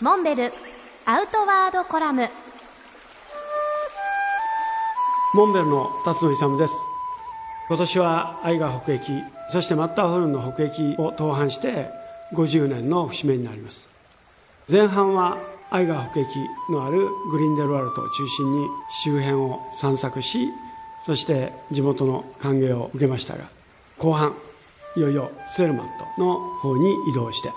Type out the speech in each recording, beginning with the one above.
モンベルアウトワードコラム。モンベルの辰野勇です。今年は愛が北駅そしてマッターホルンの北駅を登板して50年の節目になります。前半は愛が北駅のあるグリンデルワルトを中心に周辺を散策しそして地元の歓迎を受けましたが後半いよいよスェルマントの方に移動して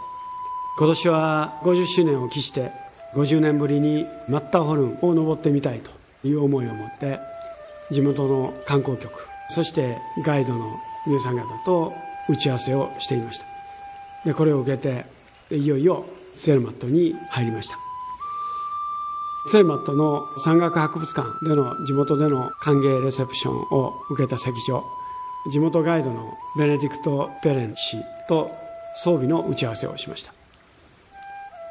今年は50周年を期して50年ぶりにマッターホルンを登ってみたいという思いを持って地元の観光局そしてガイドの皆さん方と打ち合わせをしていました。でこれを受けていよいよセルマットに入りました。セルマットの山岳博物館での地元での歓迎レセプションを受けた席上地元ガイドのベネディクト・ペレン氏と装備の打ち合わせをしました。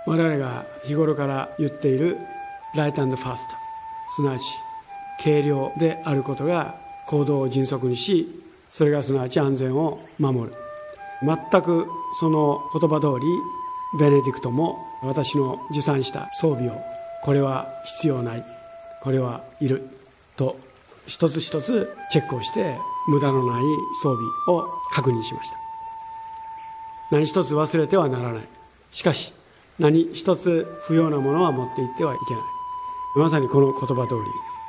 我々が日頃から言っているライトファーストすなわち軽量であることが行動を迅速にしそれがすなわち安全を守る。全くその言葉通りベネディクトも私の持参した装備をこれは必要ないこれはいると一つ一つチェックをして無駄のない装備を確認しました。何一つ忘れてはならない。しかし何一つ不要なものは持っていってはいけない。まさにこの言葉通り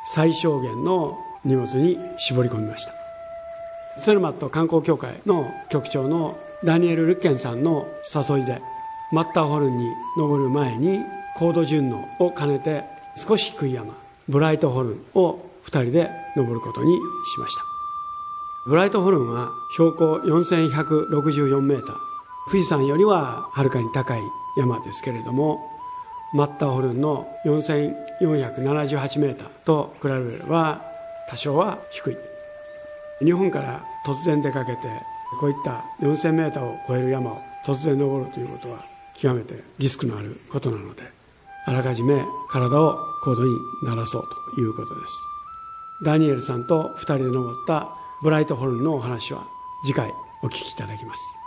最小限の荷物に絞り込みました。セルマット観光協会の局長のダニエル・ルッケンさんの誘いでマッターホルンに登る前に高度順応を兼ねて少し低い山ブライトホルンを2人で登ることにしました。ブライトホルンは標高4164メーター。富士山よりははるかに高い山ですけれどもマッターホルンの4478メーターと比べれば多少は低い。日本から突然出かけてこういった4000メーターを超える山を突然登るということは極めてリスクのあることなのであらかじめ体を高度に慣らそうということです。ダニエルさんと2人で登ったブライトホルンのお話は次回お聞きいただきます。